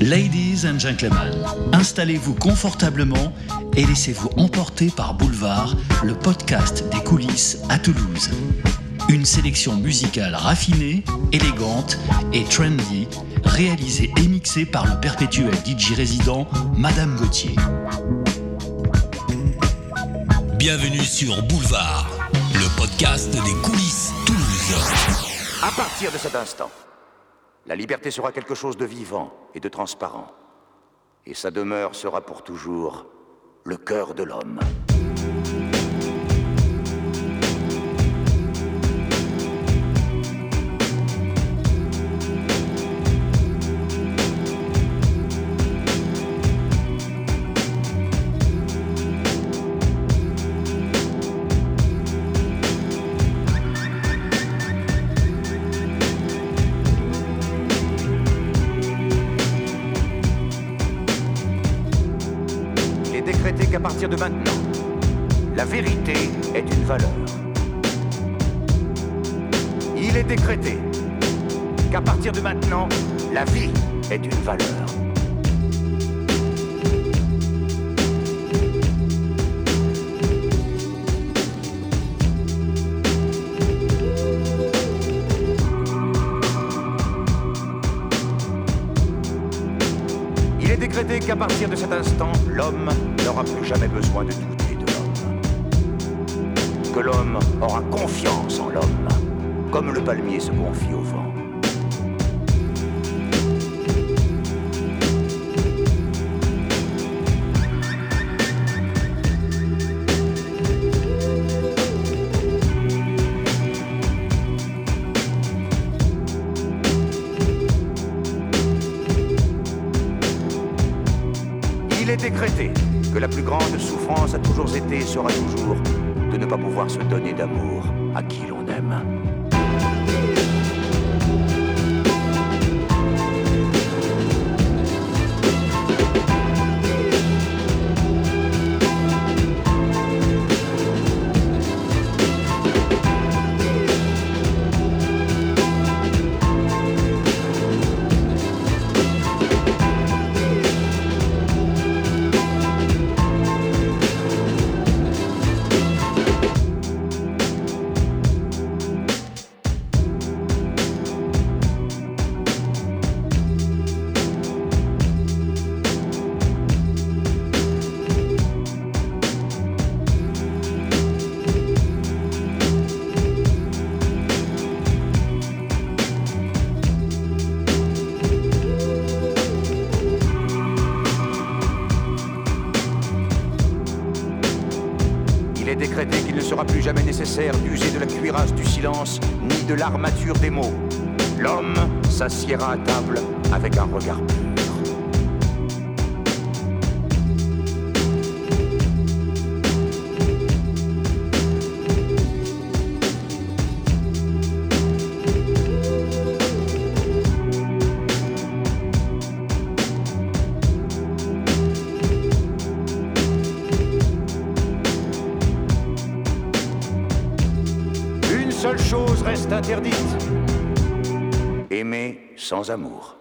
Ladies and gentlemen, installez-vous confortablement et laissez-vous emporter par Boulevard, le podcast des coulisses à Toulouse. Une sélection musicale raffinée, élégante et trendy, réalisée et mixée par le perpétuel DJ résident Madame Gauthier. Bienvenue sur Boulevard, le podcast des coulisses Toulouse. À partir de cet instant, la liberté sera quelque chose de vivant et de transparent. Et sa demeure sera pour toujours le cœur de l'homme. De maintenant, la vérité est une valeur. Il est décrété qu'à partir de maintenant, la vie est une valeur. Il est décrété qu'à partir de cet instant, l'homme n'aura plus jamais besoin de douter de l'homme. Que l'homme aura confiance en l'homme, comme le palmier se confie au l'armature des mots. L'homme s'assiera à table avec un regard Aimer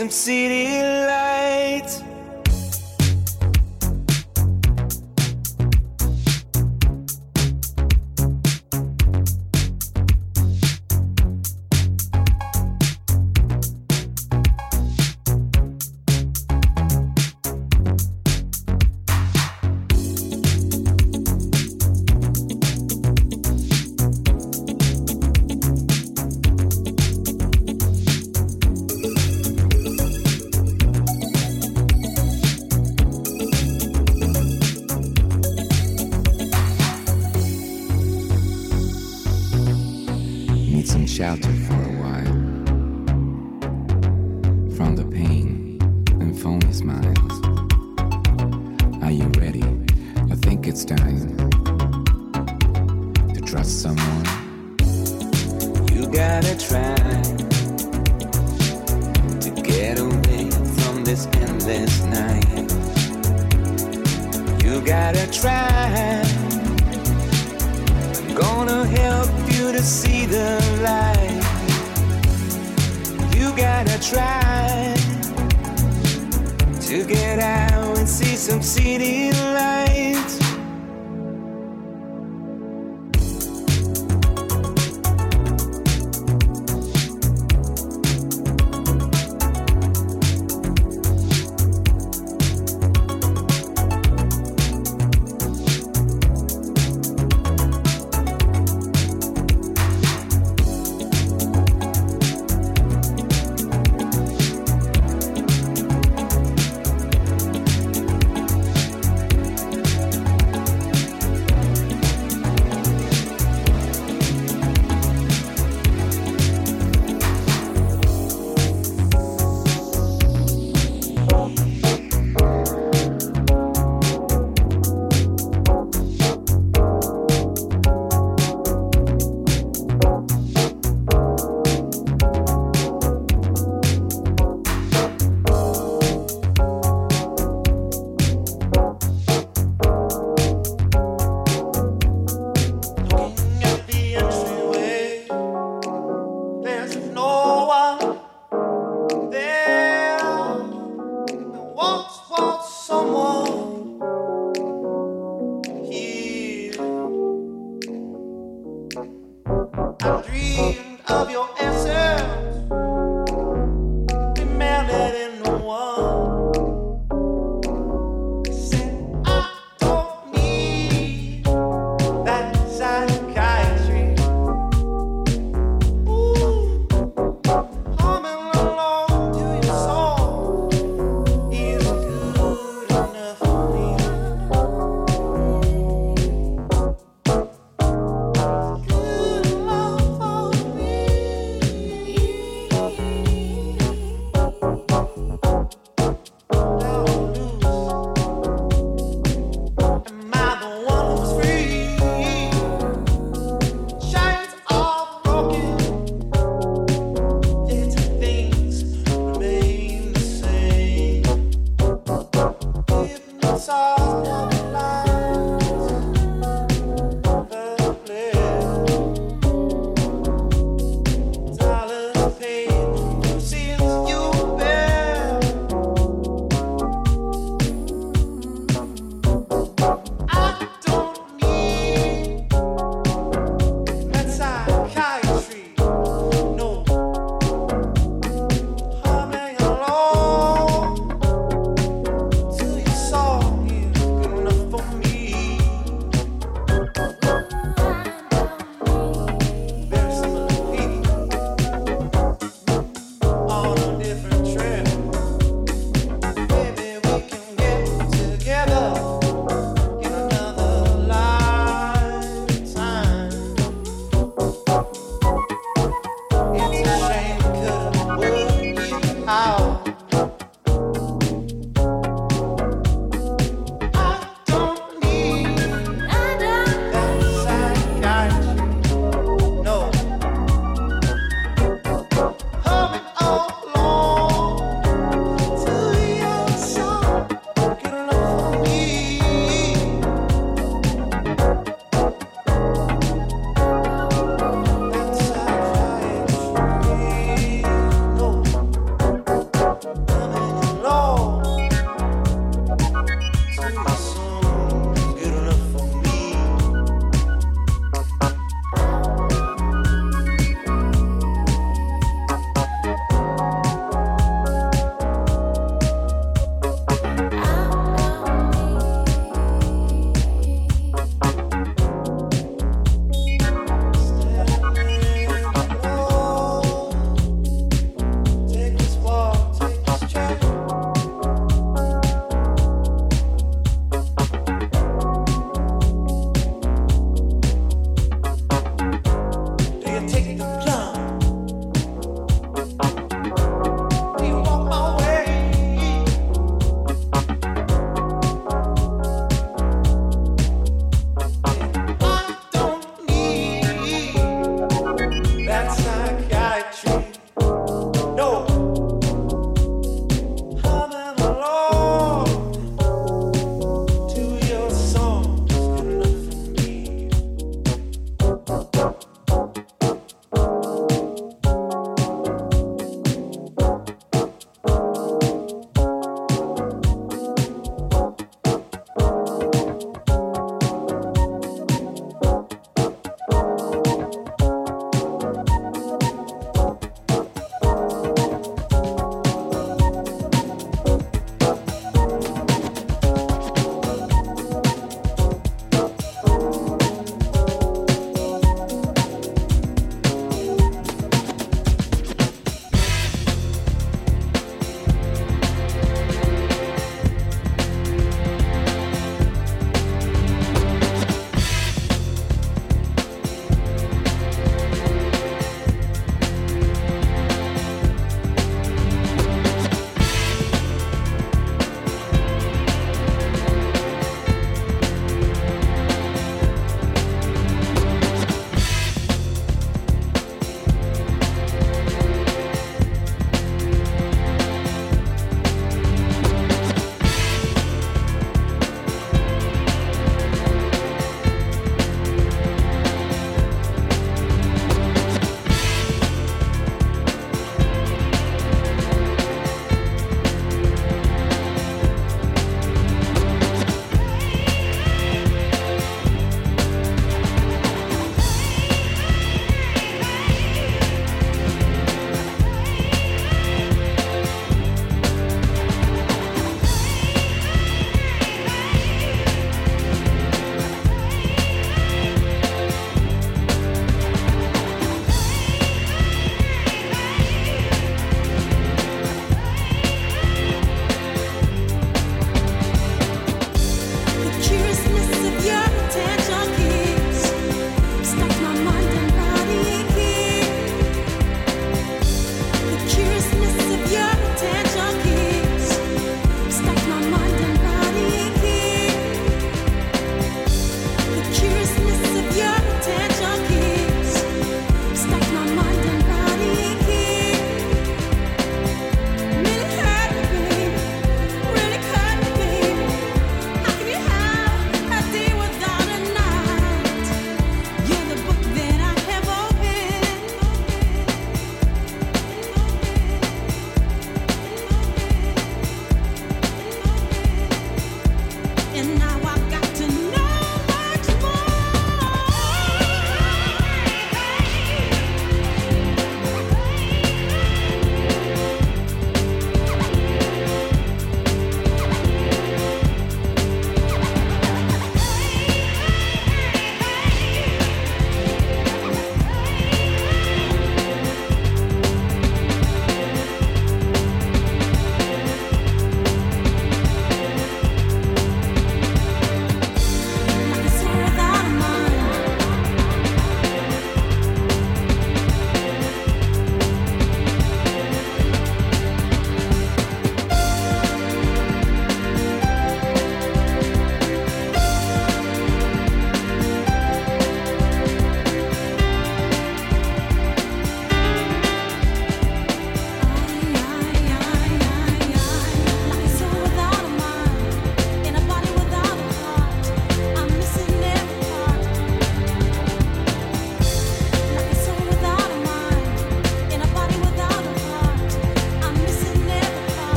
some city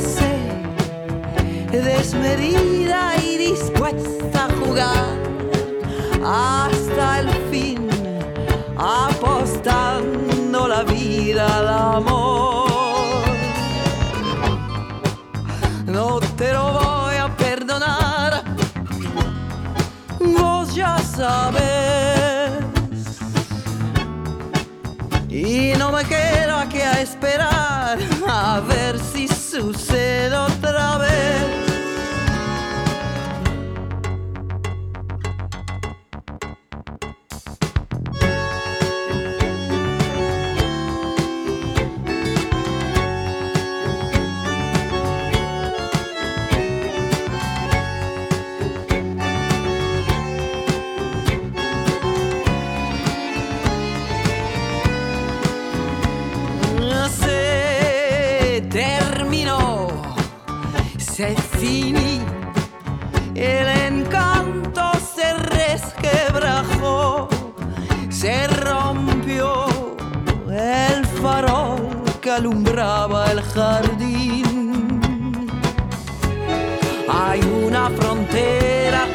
sé, desmedida y dispuesta a jugar hasta el fin, apostando la vida al amor. No te lo voy a perdonar, vos ya sabes. Y no me queda que a esperar a ver si suceda otra vez. que alumbraba el jardín. Hay una frontera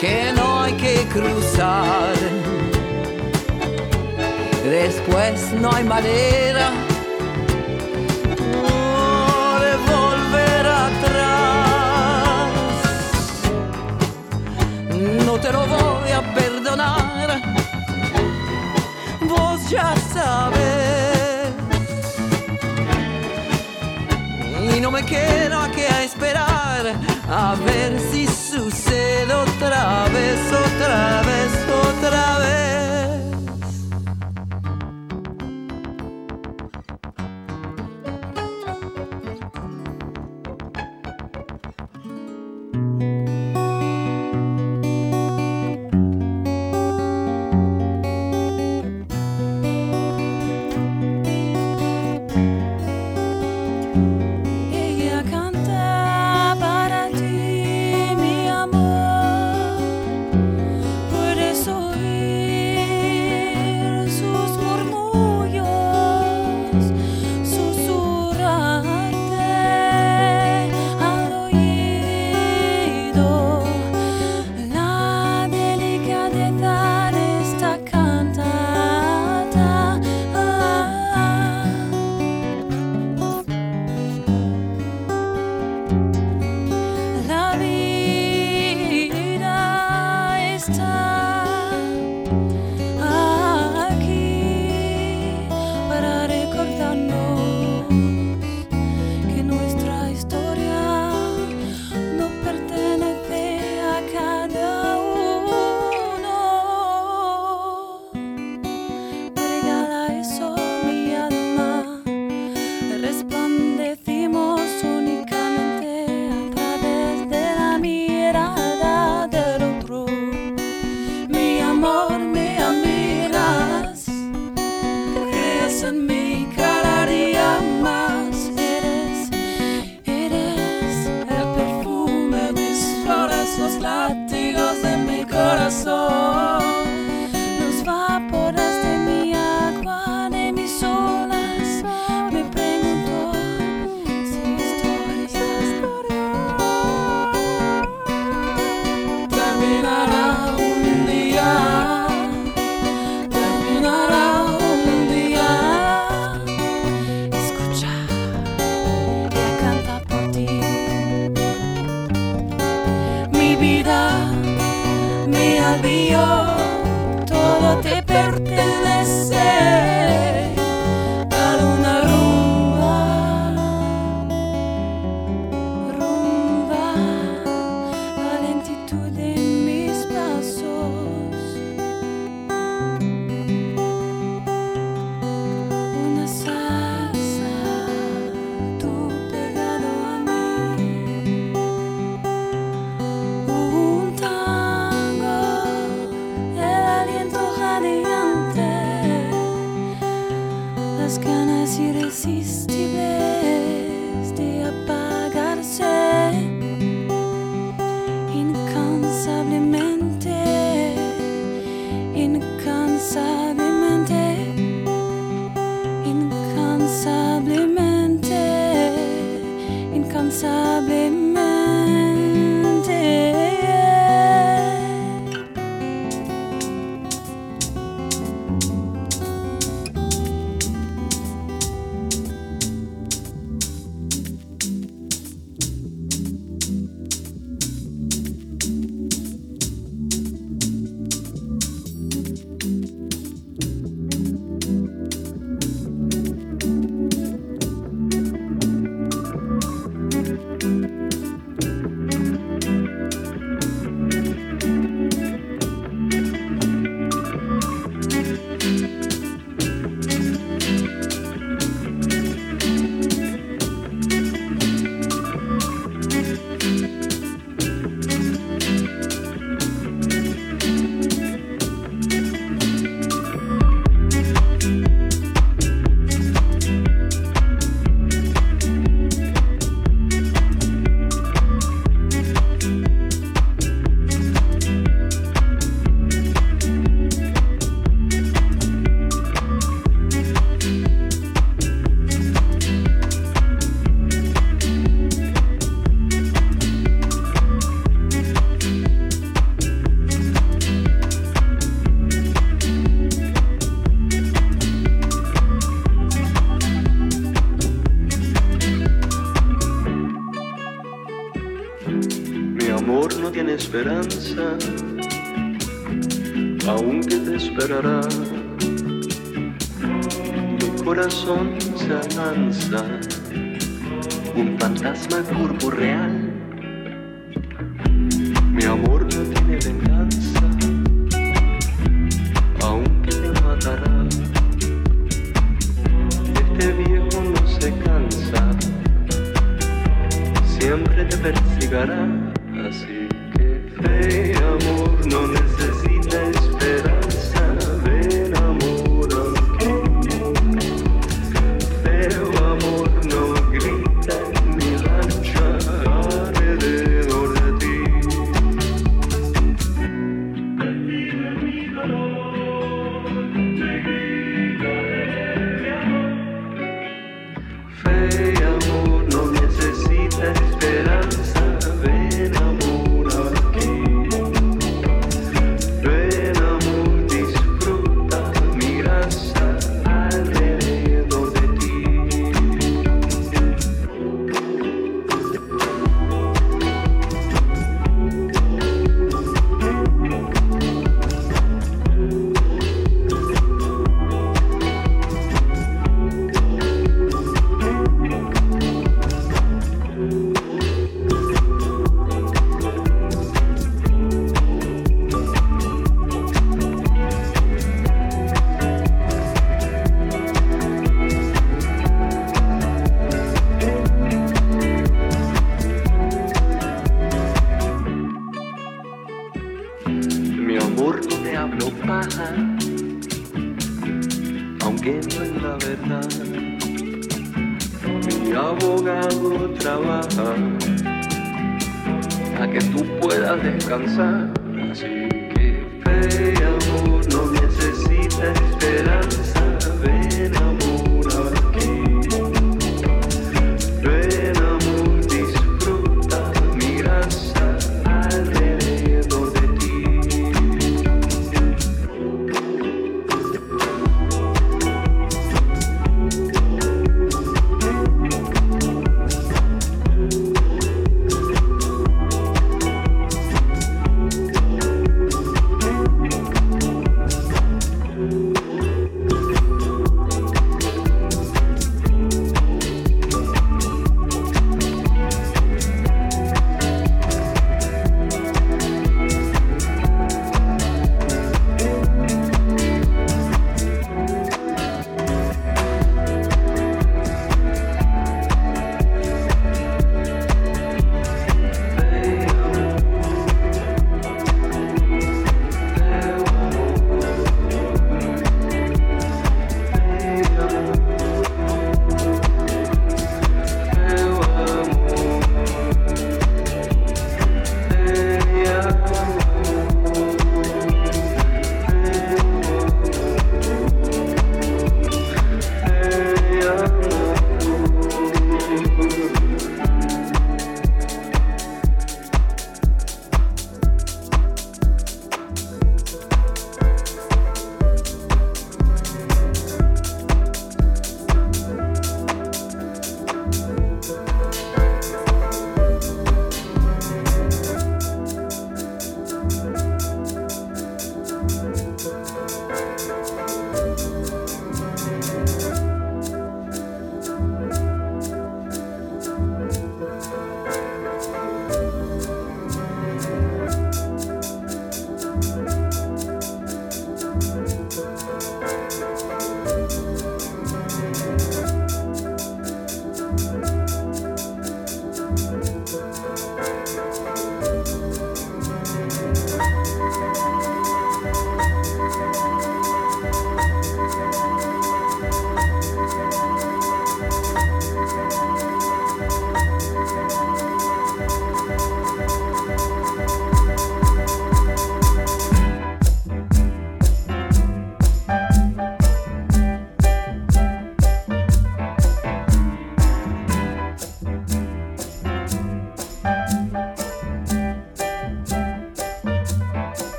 que no hay que cruzar. Después no hay manera que no hay que esperar a ver si sucede otra vez, otra vez, otra vez.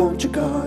won't you go?